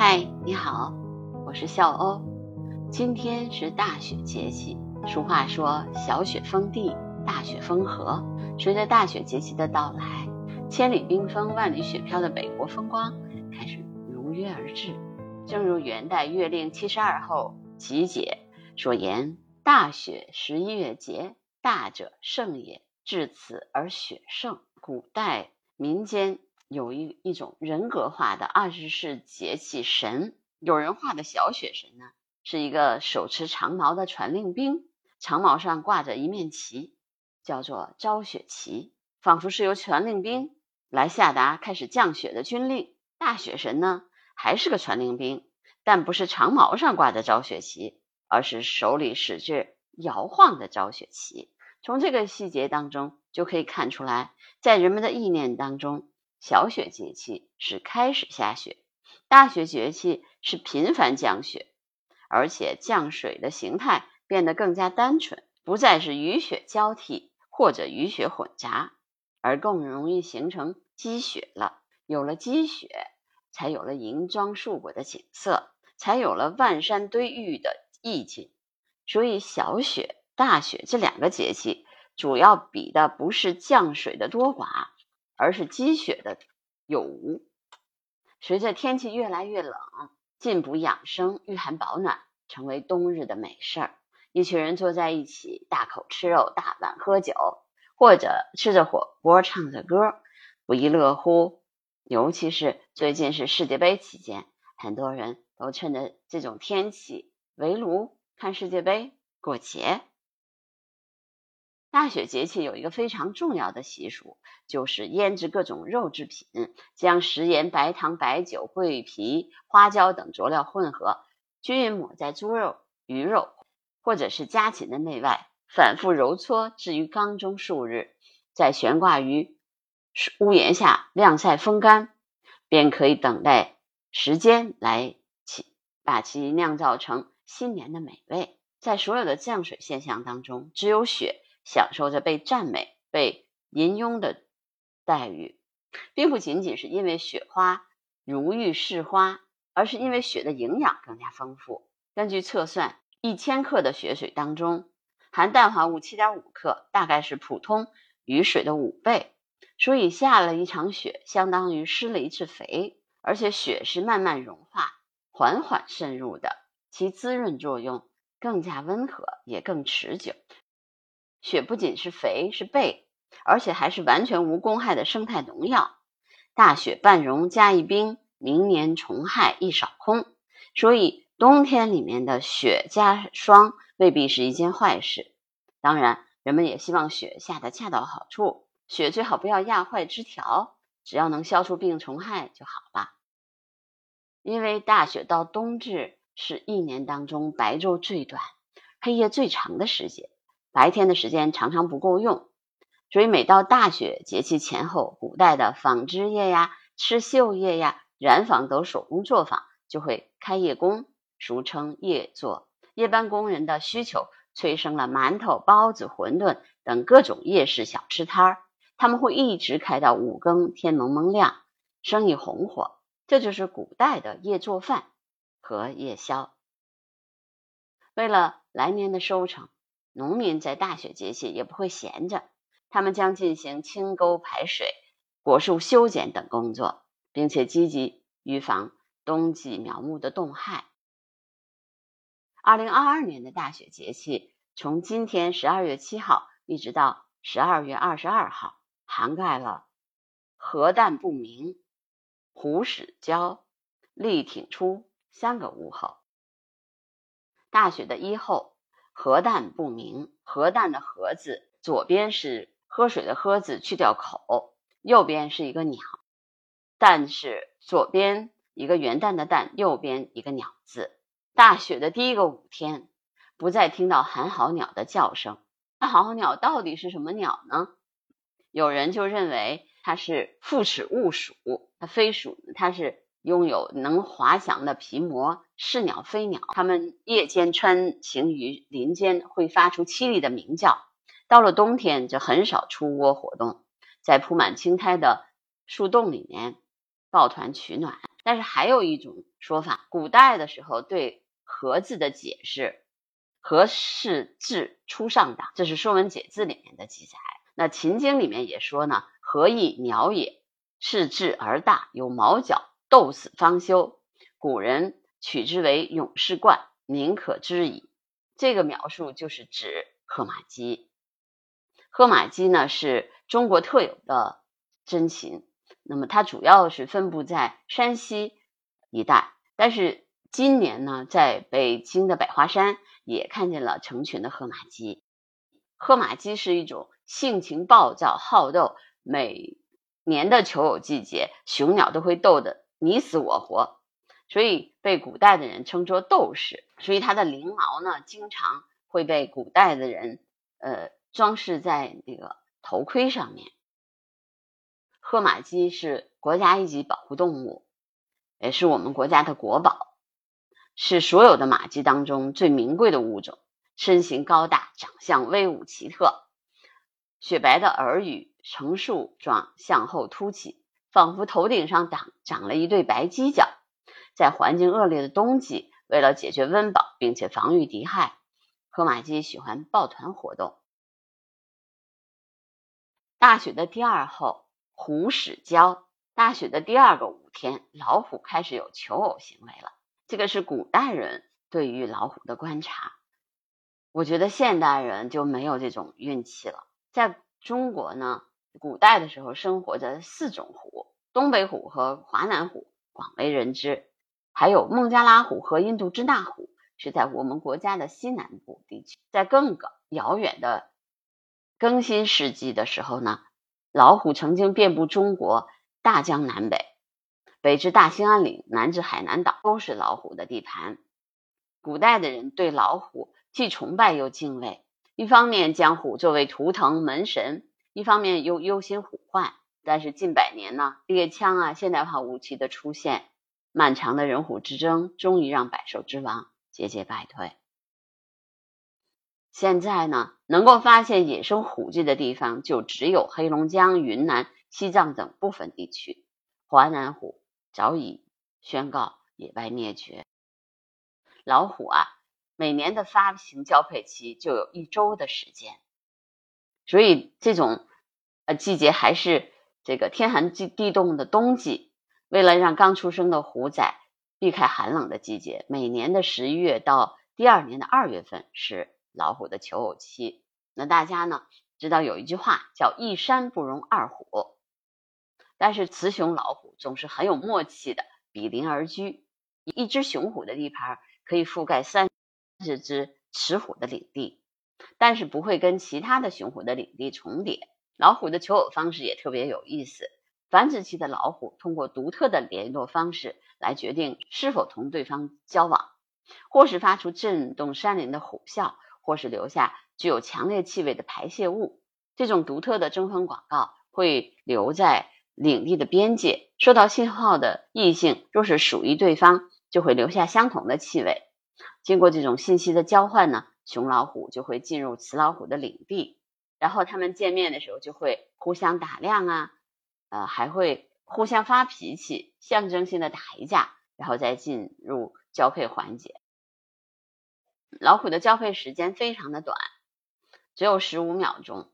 嗨，你好，我是笑欧。今天是大雪节气，俗话说“小雪封地，大雪封河”。随着大雪节气的到来，千里冰封、万里雪飘的北国风光开始如约而至。正如元代《月令七十二候集解》所言：“大雪十一月节，大者盛也，至此而雪盛。”古代民间。有一一种人格化的二十四节气神，有人画的小雪神呢，是一个手持长矛的传令兵，长矛上挂着一面旗，叫做昭雪旗，仿佛是由传令兵来下达开始降雪的军令。大雪神呢，还是个传令兵，但不是长矛上挂着昭雪旗，而是手里使劲摇晃的昭雪旗。从这个细节当中就可以看出来，在人们的意念当中。小雪节气是开始下雪，大雪节气是频繁降雪，而且降水的形态变得更加单纯，不再是雨雪交替或者雨雪混杂，而更容易形成积雪了。有了积雪，才有了银装素裹的景色，才有了万山堆玉的意境。所以，小雪、大雪这两个节气，主要比的不是降水的多寡。而是积雪的有无。随着天气越来越冷，进补养生、御寒保暖成为冬日的美事儿。一群人坐在一起，大口吃肉，大碗喝酒，或者吃着火锅，唱着歌，不亦乐乎。尤其是最近是世界杯期间，很多人都趁着这种天气围炉看世界杯过节。大雪节气有一个非常重要的习俗，就是腌制各种肉制品，将食盐、白糖、白酒、桂皮、花椒等佐料混合，均匀抹在猪肉、鱼肉或者是家禽的内外，反复揉搓，置于缸中数日，再悬挂于屋檐下晾晒风干，便可以等待时间来起把其酿造成新年的美味。在所有的降水现象当中，只有雪。享受着被赞美、被吟咏的待遇，并不仅仅是因为雪花如玉似花，而是因为雪的营养更加丰富。根据测算，一千克的雪水当中含氮化物七点五克，大概是普通雨水的五倍。所以下了一场雪，相当于施了一次肥。而且雪是慢慢融化、缓缓渗入的，其滋润作用更加温和，也更持久。雪不仅是肥是贝，而且还是完全无公害的生态农药。大雪半融加一冰，明年虫害一扫空。所以冬天里面的雪加霜未必是一件坏事。当然，人们也希望雪下的恰到好处，雪最好不要压坏枝条，只要能消除病虫害就好了。因为大雪到冬至是一年当中白昼最短、黑夜最长的时节。白天的时间常常不够用，所以每到大雪节气前后，古代的纺织业呀、刺绣业呀、染坊等手工作坊就会开夜工，俗称夜作。夜班工人的需求催生了馒头、包子、馄饨等各种夜市小吃摊儿，他们会一直开到五更天蒙蒙亮，生意红火。这就是古代的夜做饭和夜宵。为了来年的收成。农民在大雪节气也不会闲着，他们将进行清沟排水、果树修剪等工作，并且积极预防冬季苗木的冻害。二零二二年的大雪节气从今天十二月七号一直到十二月二十二号，涵盖了核弹不明、虎始交、力挺初三个物候。大雪的一候。核弹不明，核弹的核字左边是喝水的喝字去掉口，右边是一个鸟，蛋是左边一个元旦的蛋，右边一个鸟字。大雪的第一个五天，不再听到寒号鸟的叫声。那寒号鸟到底是什么鸟呢？有人就认为它是复齿鼯鼠，它飞鼠，它是。拥有能滑翔的皮膜，是鸟飞鸟。它们夜间穿行于林间，会发出凄厉的鸣叫。到了冬天，就很少出窝活动，在铺满青苔的树洞里面抱团取暖。但是还有一种说法，古代的时候对“和”字的解释，“和”是至初上党，这是《说文解字》里面的记载。那《秦经》里面也说呢，“和”亦鸟也，是至而大，有毛角，斗死方休。古人取之为勇士冠，名可知矣。这个描述就是指褐马鸡。褐马鸡呢，是中国特有的珍禽。那么它主要是分布在山西一带，但是今年呢，在北京的百花山也看见了成群的褐马鸡。褐马鸡是一种性情暴躁、好斗，每年的求偶季节，雄鸟都会斗得你死我活，所以被古代的人称作斗士。所以它的翎毛呢，经常会被古代的人呃装饰在那个头盔上面。褐马鸡是国家一级保护动物，也是我们国家的国宝，是所有的马鸡当中最名贵的物种。身形高大，长相威武奇特，雪白的耳羽呈竖状向后凸起，仿佛头顶上长长了一对白犄角。在环境恶劣的冬季，为了解决温饱并且防御敌害，河马鸡喜欢抱团活动。大雪的第二后。虎始交，大雪的第二个五天，老虎开始有求偶行为了。这个是古代人对于老虎的观察。我觉得现代人就没有这种运气了。在中国呢，古代的时候生活着四种虎：东北虎和华南虎广为人知，还有孟加拉虎和印度支那虎是在我们国家的西南部地区。在更个遥远的更新世纪的时候呢。老虎曾经遍布中国大江南北，北至大兴安岭，南至海南岛，都是老虎的地盘。古代的人对老虎既崇拜又敬畏，一方面将虎作为图腾门神，一方面又忧心虎患。但是近百年呢，猎枪啊，现代化武器的出现，漫长的人虎之争，终于让百兽之王节节败退。现在呢，能够发现野生虎迹的地方就只有黑龙江、云南、西藏等部分地区。华南虎早已宣告野外灭绝。老虎啊，每年的发情交配期就有一周的时间，所以这种呃季节还是这个天寒地地冻的冬季。为了让刚出生的虎崽避开寒冷的季节，每年的十一月到第二年的二月份是。老虎的求偶期，那大家呢知道有一句话叫“一山不容二虎”，但是雌雄老虎总是很有默契的比邻而居。一只雄虎的地盘可以覆盖三十只雌虎的领地，但是不会跟其他的雄虎的领地重叠。老虎的求偶方式也特别有意思，繁殖期的老虎通过独特的联络方式来决定是否同对方交往，或是发出震动山林的虎啸。或是留下具有强烈气味的排泄物，这种独特的征婚广告会留在领地的边界。收到信号的异性若是属于对方，就会留下相同的气味。经过这种信息的交换呢，雄老虎就会进入雌老虎的领地，然后他们见面的时候就会互相打量啊，呃，还会互相发脾气，象征性的打一架，然后再进入交配环节。老虎的交配时间非常的短，只有十五秒钟。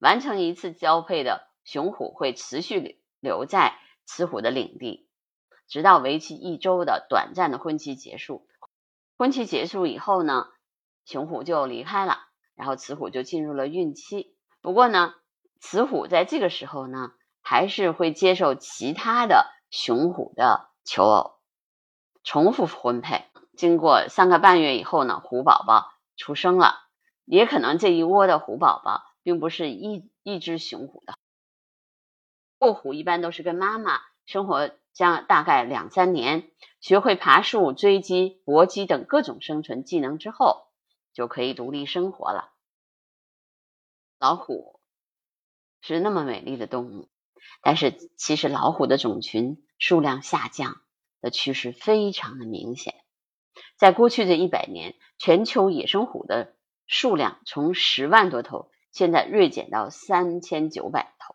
完成一次交配的雄虎会持续留在雌虎的领地，直到为期一周的短暂的婚期结束。婚期结束以后呢，雄虎就离开了，然后雌虎就进入了孕期。不过呢，雌虎在这个时候呢，还是会接受其他的雄虎的求偶，重复婚配。经过三个半月以后呢，虎宝宝出生了，也可能这一窝的虎宝宝并不是一一只雄虎的。幼虎一般都是跟妈妈生活将大概两三年，学会爬树、追击、搏击等各种生存技能之后，就可以独立生活了。老虎是那么美丽的动物，但是其实老虎的种群数量下降的趋势非常的明显。在过去的一百年，全球野生虎的数量从十万多头，现在锐减到三千九百头。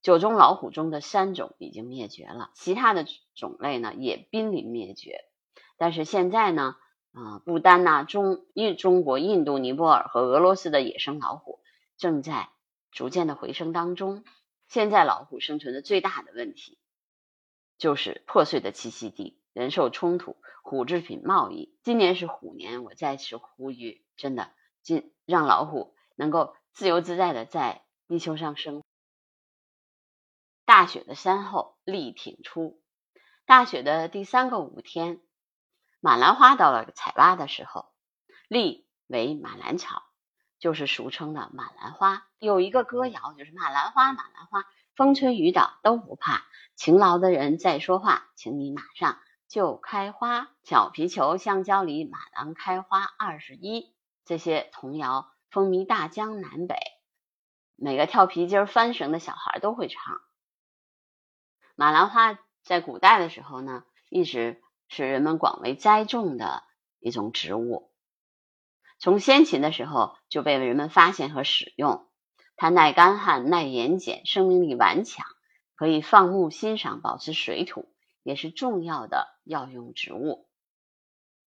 九中老虎中的三种已经灭绝了，其他的种类呢也濒临灭绝。但是现在呢，啊，不丹呐、中印、中国、印度、尼泊尔和俄罗斯的野生老虎正在逐渐的回升当中。现在老虎生存的最大的问题就是破碎的栖息地、人兽冲突、虎制品贸易。今年是虎年，我再次呼吁，真的，今让老虎能够自由自在的在地球上生。大雪的山后，力挺出。大雪的第三个五天。马兰花到了采挖的时候，立为马兰草，就是俗称的马兰花。有一个歌谣，就是马兰花，马兰花，风吹雨打都不怕。勤劳的人在说话，请你马上就开花。小皮球，香蕉里马兰开花二十一。这些童谣风靡大江南北，每个跳皮筋、翻绳的小孩都会唱。马兰花在古代的时候呢，一直。是人们广为栽种的一种植物，从先秦的时候就被人们发现和使用。它耐干旱、耐盐碱，生命力顽强，可以放牧、欣赏、保持水土，也是重要的药用植物。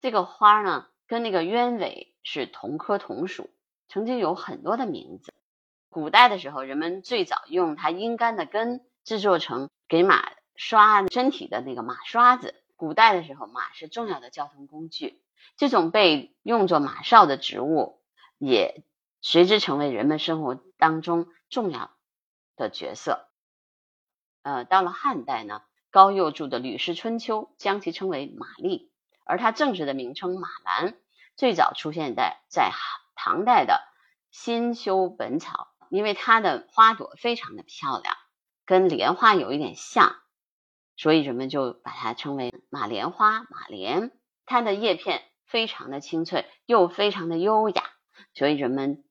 这个花呢，跟那个鸢尾是同科同属，曾经有很多的名字。古代的时候，人们最早用它阴干的根制作成给马刷身体的那个马刷子。古代的时候，马是重要的交通工具。这种被用作马哨的植物，也随之成为人们生活当中重要的角色。呃，到了汉代呢，高诱著的《吕氏春秋》将其称为马栗，而它正式的名称马兰，最早出现在在唐代的《新修本草》，因为它的花朵非常的漂亮，跟莲花有一点像。所以人们就把它称为马莲花、马莲。它的叶片非常的清脆，又非常的优雅，所以人们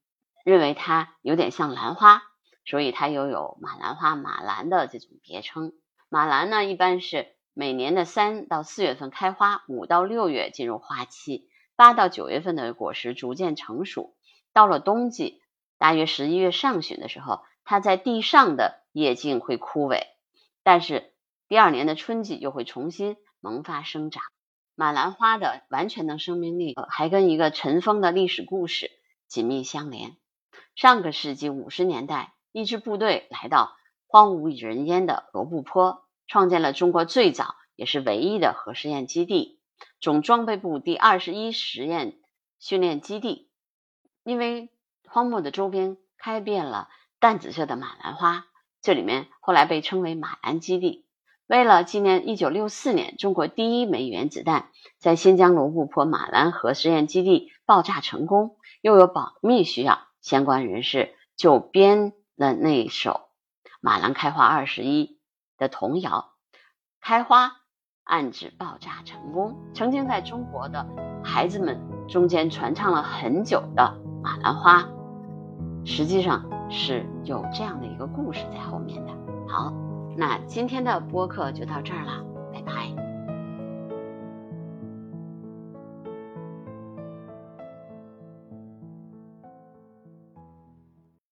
认为它有点像兰花，所以它又有马兰花、马兰的这种别称。马兰呢，一般是每年的三到四月份开花，五到六月进入花期，八到九月份的果实逐渐成熟。到了冬季，大约十一月上旬的时候，它在地上的叶茎会枯萎，但是。第二年的春季又会重新萌发生长。马兰花的完全的生命力，还跟一个尘封的历史故事紧密相连。上个世纪五十年代，一支部队来到荒无人烟的罗布泊，创建了中国最早也是唯一的核试验基地——总装备部第二十一实验训练基地。因为荒漠的周边开遍了淡紫色的马兰花，这里面后来被称为马兰基地。为了纪念一九六四年中国第一枚原子弹在新疆罗布泊马兰核实验基地爆炸成功，又有保密需要，相关人士就编了那首《马兰开花二十一》的童谣：“开花暗指爆炸成功。”曾经在中国的孩子们中间传唱了很久的马兰花，实际上是有这样的一个故事在后面的。好。那今天的播客就到这儿了，拜拜。